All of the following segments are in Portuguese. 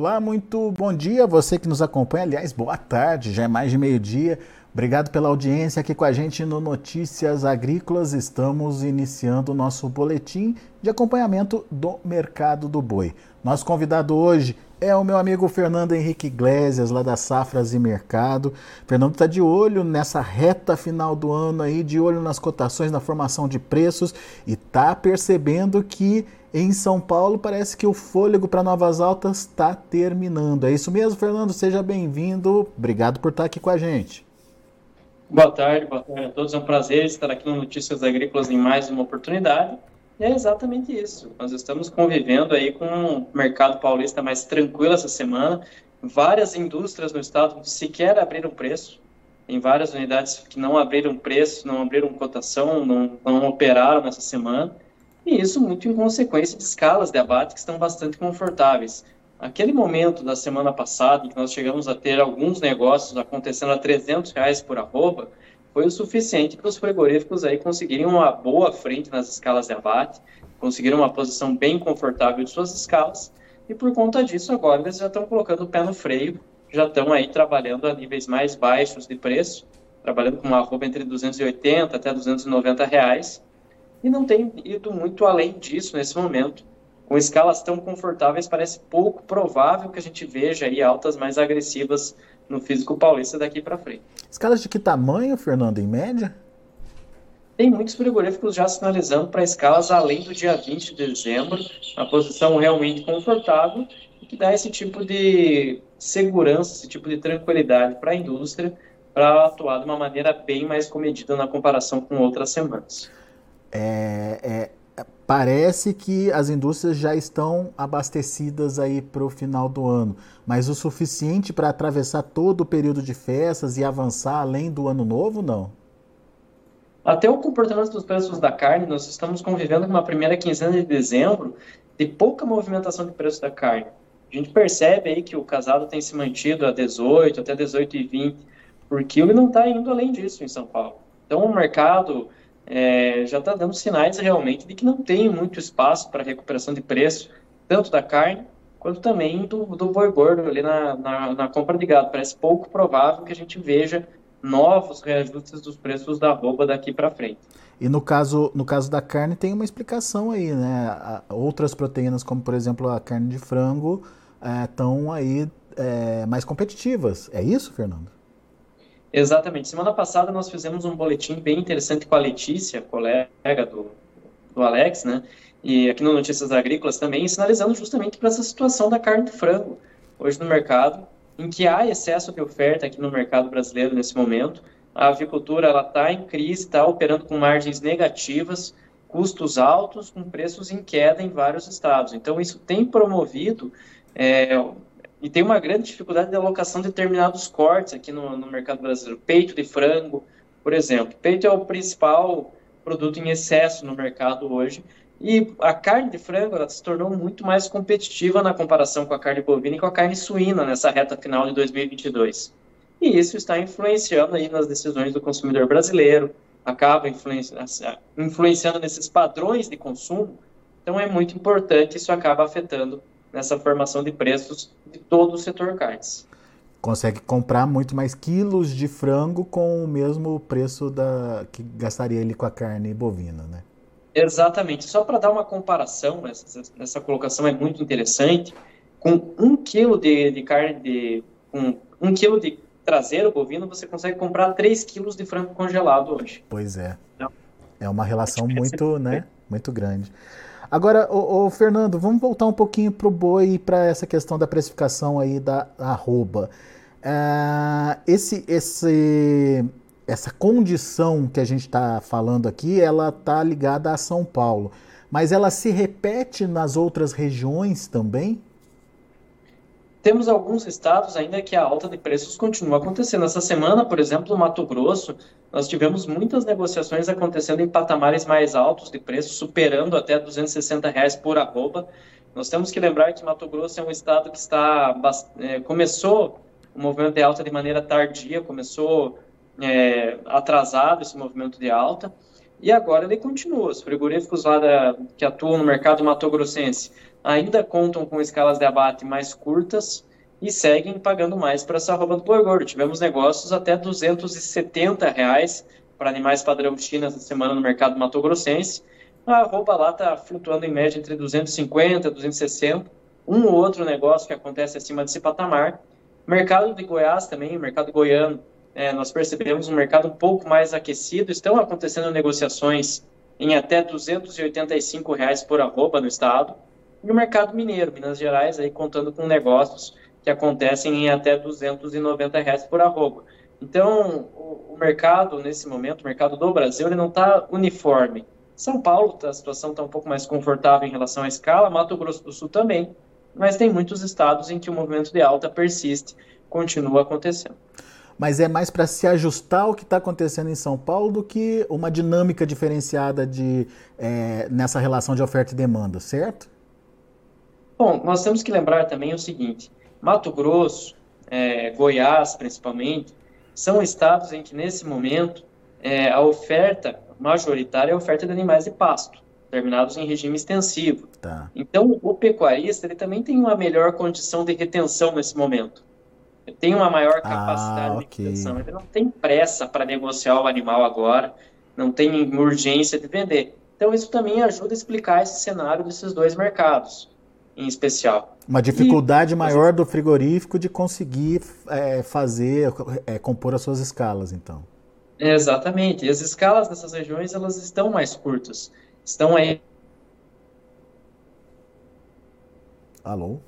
Olá, muito bom dia você que nos acompanha. Aliás, boa tarde, já é mais de meio-dia. Obrigado pela audiência aqui com a gente no Notícias Agrícolas. Estamos iniciando o nosso boletim de acompanhamento do mercado do boi. Nosso convidado hoje é o meu amigo Fernando Henrique Iglesias, lá da Safras e Mercado. Fernando está de olho nessa reta final do ano aí, de olho nas cotações, na formação de preços e está percebendo que em São Paulo parece que o fôlego para novas altas está terminando. É isso mesmo, Fernando? Seja bem-vindo. Obrigado por estar aqui com a gente. Boa tarde, boa tarde a todos. É um prazer estar aqui no Notícias Agrícolas em mais uma oportunidade. E é exatamente isso. Nós estamos convivendo aí com um mercado paulista mais tranquilo essa semana. Várias indústrias no estado sequer abriram preço. Tem várias unidades que não abriram preço, não abriram cotação, não, não operaram nessa semana e isso muito em consequência de escalas de abate que estão bastante confortáveis. Aquele momento da semana passada, em que nós chegamos a ter alguns negócios acontecendo a 300 reais por arroba, foi o suficiente para os frigoríficos aí conseguirem uma boa frente nas escalas de abate, conseguiram uma posição bem confortável de suas escalas, e por conta disso agora eles já estão colocando o pé no freio, já estão aí trabalhando a níveis mais baixos de preço, trabalhando com uma arroba entre 280 até 290 reais, e não tem ido muito além disso nesse momento. Com escalas tão confortáveis, parece pouco provável que a gente veja aí altas mais agressivas no físico paulista daqui para frente. Escalas de que tamanho, Fernando, em média? Tem muitos frigoríficos já sinalizando para escalas além do dia 20 de dezembro, uma posição realmente confortável e que dá esse tipo de segurança, esse tipo de tranquilidade para a indústria para atuar de uma maneira bem mais comedida na comparação com outras semanas é, é, parece que as indústrias já estão abastecidas aí para o final do ano, mas o suficiente para atravessar todo o período de festas e avançar além do ano novo, não? Até o comportamento dos preços da carne, nós estamos convivendo com uma primeira quinzena de dezembro de pouca movimentação de preço da carne. A gente percebe aí que o casado tem se mantido a 18, até 18,20 por quilo e não está indo além disso em São Paulo. Então o mercado é, já está dando sinais realmente de que não tem muito espaço para recuperação de preço, tanto da carne quanto também do, do boi gordo ali na, na, na, compra de gado. Parece pouco provável que a gente veja novos reajustes dos preços da arroba daqui para frente. E no caso, no caso da carne tem uma explicação aí, né? Outras proteínas, como por exemplo a carne de frango, estão é, aí é, mais competitivas. É isso, Fernando? Exatamente. Semana passada nós fizemos um boletim bem interessante com a Letícia, colega do, do Alex, né? E aqui no Notícias Agrícolas também, sinalizando justamente para essa situação da carne de frango hoje no mercado, em que há excesso de oferta aqui no mercado brasileiro nesse momento. A avicultura ela está em crise, está operando com margens negativas, custos altos, com preços em queda em vários estados. Então isso tem promovido é, e tem uma grande dificuldade de alocação de determinados cortes aqui no, no mercado brasileiro. Peito de frango, por exemplo. Peito é o principal produto em excesso no mercado hoje. E a carne de frango ela se tornou muito mais competitiva na comparação com a carne bovina e com a carne suína nessa reta final de 2022. E isso está influenciando aí nas decisões do consumidor brasileiro, acaba influenciando nesses padrões de consumo. Então é muito importante, isso acaba afetando nessa formação de preços de todo o setor carnes. Consegue comprar muito mais quilos de frango com o mesmo preço da que gastaria ele com a carne bovina, né? Exatamente. Só para dar uma comparação, essa, essa colocação é muito interessante. Com um quilo de, de carne de com um quilo de traseiro bovino, você consegue comprar 3 quilos de frango congelado hoje. Pois é. Então, é uma relação muito, né, muito grande. Agora, o, o Fernando, vamos voltar um pouquinho para o boi e para essa questão da precificação aí da arroba. Uh, esse, esse, essa condição que a gente está falando aqui, ela está ligada a São Paulo, mas ela se repete nas outras regiões também? Temos alguns estados ainda que a alta de preços continua acontecendo. Essa semana, por exemplo, no Mato Grosso, nós tivemos muitas negociações acontecendo em patamares mais altos de preço, superando até 260 reais por arroba. Nós temos que lembrar que Mato Grosso é um estado que está é, começou o movimento de alta de maneira tardia, começou é, atrasado esse movimento de alta, e agora ele continua. Os frigoríficos lá da, que atuam no mercado mato-grossense ainda contam com escalas de abate mais curtas e seguem pagando mais para essa arroba do boi gordo. Tivemos negócios até 270 reais para animais padrão China essa semana no mercado mato-grossense. A arroba lá está flutuando em média entre 250 e 260. Um ou outro negócio que acontece acima desse patamar. Mercado de Goiás também, mercado goiano, é, nós percebemos um mercado um pouco mais aquecido. Estão acontecendo negociações em até 285 reais por arroba no estado. E o mercado mineiro, Minas Gerais, aí contando com negócios que acontecem em até 290 reais por arroba. Então, o, o, mercado, nesse momento, o mercado do Brasil, ele não está uniforme. São Paulo, a situação está um pouco mais confortável em relação à escala, Mato Grosso do Sul também, mas tem muitos estados em que o movimento de alta persiste, continua acontecendo mas é mais para se ajustar ao que está acontecendo em São Paulo do que uma dinâmica diferenciada de, é, nessa relação de oferta e demanda, certo? Bom, nós temos que lembrar também o seguinte: Mato Grosso, é, Goiás, principalmente, são estados em que, nesse momento, é, a oferta majoritária é a oferta de animais de pasto, terminados em regime extensivo. Tá. Então, o pecuarista ele também tem uma melhor condição de retenção nesse momento tem uma maior ah, capacidade ah, de retenção. Ele não tem pressa para negociar o animal agora, não tem urgência de vender. Então, isso também ajuda a explicar esse cenário desses dois mercados, em especial. Uma dificuldade e, maior do frigorífico de conseguir é, fazer, é, compor as suas escalas, então. Exatamente. E as escalas nessas regiões, elas estão mais curtas. Estão aí. Alô?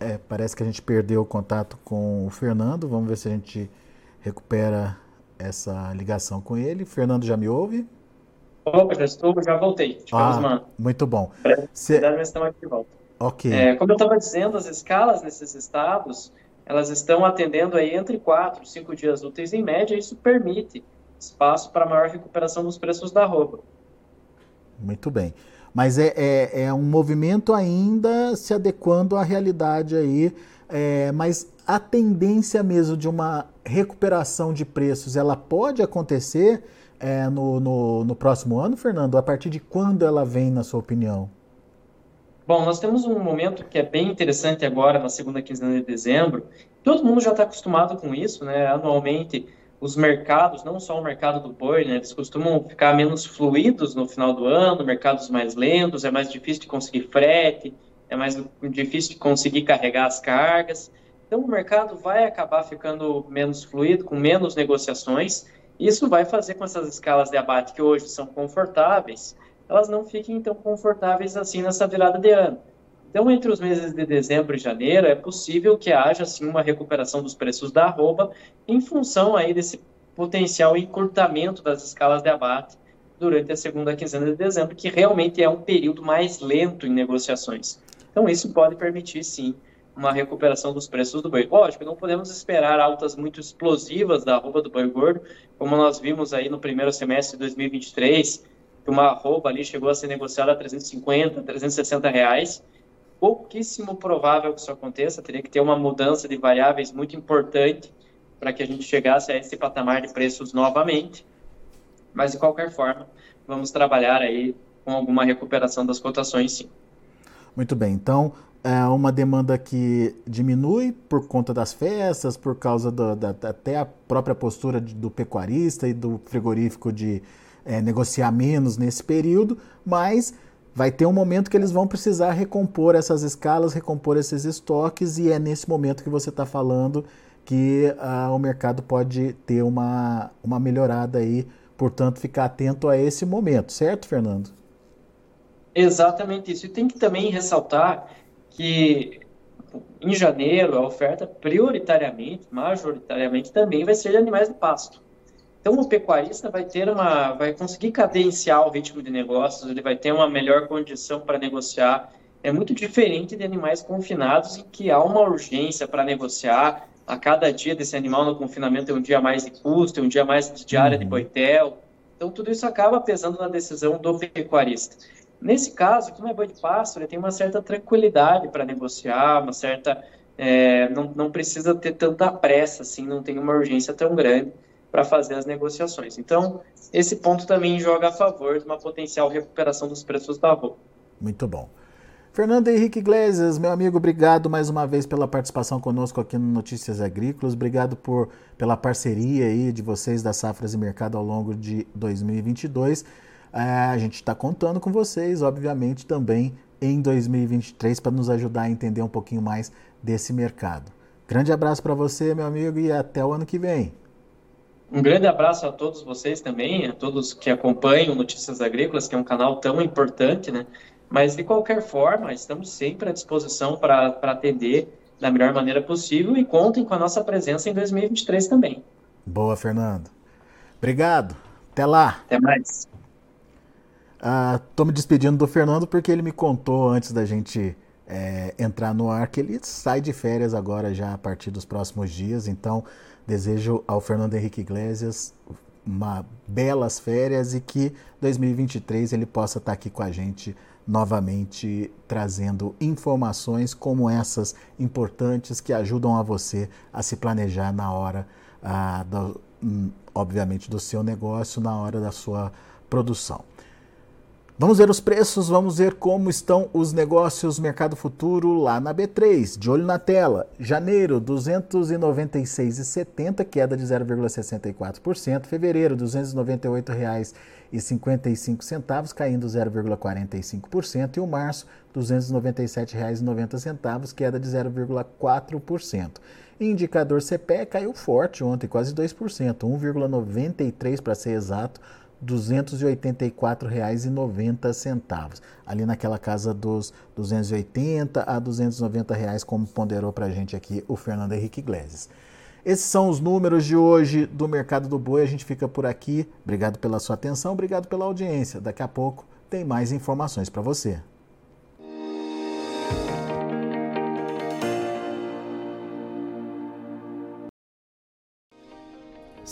É, parece que a gente perdeu o contato com o Fernando. Vamos ver se a gente recupera essa ligação com ele. Fernando já me ouve? Opa, já estou, já voltei. Ah, muito bom. Se... Estamos aqui de volta. Ok. É, como eu estava dizendo, as escalas nesses estados, elas estão atendendo aí entre 4 e 5 dias úteis em média, e isso permite espaço para maior recuperação dos preços da roupa. Muito bem mas é, é, é um movimento ainda se adequando à realidade aí, é, mas a tendência mesmo de uma recuperação de preços, ela pode acontecer é, no, no, no, próximo ano, Fernando? A partir de quando ela vem, na sua opinião? Bom, nós temos um momento que é bem interessante agora, na segunda quinzena de dezembro. Todo mundo já está acostumado com isso, né? Anualmente, os mercados, não só o mercado do boi, né, eles costumam ficar menos fluidos no final do ano, mercados mais lentos, é mais difícil de conseguir frete, é mais difícil de conseguir carregar as cargas. Então, o mercado vai acabar ficando menos fluido, com menos negociações. Isso vai fazer com essas escalas de abate que hoje são confortáveis, elas não fiquem tão confortáveis assim nessa virada de ano. Então, entre os meses de dezembro e janeiro, é possível que haja sim uma recuperação dos preços da arroba em função aí desse potencial encurtamento das escalas de abate durante a segunda quinzena de dezembro, que realmente é um período mais lento em negociações. Então, isso pode permitir sim uma recuperação dos preços do boi. Lógico, não podemos esperar altas muito explosivas da arroba do boi gordo, como nós vimos aí no primeiro semestre de 2023, que uma arroba ali chegou a ser negociada a 350, 360 reais, pouquíssimo provável que isso aconteça, teria que ter uma mudança de variáveis muito importante para que a gente chegasse a esse patamar de preços novamente. Mas, de qualquer forma, vamos trabalhar aí com alguma recuperação das cotações, sim. Muito bem. Então, é uma demanda que diminui por conta das festas, por causa do, da, até a própria postura do pecuarista e do frigorífico de é, negociar menos nesse período, mas vai ter um momento que eles vão precisar recompor essas escalas, recompor esses estoques, e é nesse momento que você está falando que uh, o mercado pode ter uma, uma melhorada aí, portanto, ficar atento a esse momento, certo, Fernando? Exatamente isso. E tem que também ressaltar que em janeiro a oferta prioritariamente, majoritariamente também vai ser de animais de pasto. Então, o pecuarista vai ter uma, vai conseguir cadenciar o ritmo de negócios, ele vai ter uma melhor condição para negociar. É muito diferente de animais confinados em que há uma urgência para negociar. A cada dia desse animal no confinamento é um dia mais de custo, é um dia mais de diária uhum. de boitel. Então, tudo isso acaba pesando na decisão do pecuarista. Nesse caso, como é boi de pasto, ele tem uma certa tranquilidade para negociar, uma certa. É, não, não precisa ter tanta pressa, assim, não tem uma urgência tão grande para fazer as negociações. Então, esse ponto também joga a favor de uma potencial recuperação dos preços da roupa. Muito bom. Fernando Henrique Iglesias, meu amigo, obrigado mais uma vez pela participação conosco aqui no Notícias Agrícolas. Obrigado por, pela parceria aí de vocês da Safras e Mercado ao longo de 2022. É, a gente está contando com vocês, obviamente, também em 2023 para nos ajudar a entender um pouquinho mais desse mercado. Grande abraço para você, meu amigo, e até o ano que vem. Um grande abraço a todos vocês também, a todos que acompanham Notícias Agrícolas, que é um canal tão importante, né? Mas, de qualquer forma, estamos sempre à disposição para atender da melhor maneira possível e contem com a nossa presença em 2023 também. Boa, Fernando. Obrigado. Até lá. Até mais. Estou uh, me despedindo do Fernando porque ele me contou antes da gente é, entrar no ar que ele sai de férias agora já a partir dos próximos dias. Então, desejo ao Fernando Henrique Iglesias uma belas férias e que 2023 ele possa estar aqui com a gente novamente trazendo informações como essas importantes que ajudam a você a se planejar na hora, ah, do, hum, obviamente, do seu negócio, na hora da sua produção. Vamos ver os preços, vamos ver como estão os negócios mercado futuro lá na B3. De olho na tela. Janeiro, R$ 296,70, queda de 0,64%. Fevereiro, R$ 298,55, caindo 0,45%. E o março, R$ 297,90, queda de 0,4%. Indicador CPE caiu forte ontem, quase 2%, 1,93 para ser exato, R$ 284,90, ali naquela casa dos 280 a 290 reais, como ponderou para a gente aqui o Fernando Henrique Iglesias. Esses são os números de hoje do mercado do boi. A gente fica por aqui. Obrigado pela sua atenção, obrigado pela audiência. Daqui a pouco tem mais informações para você.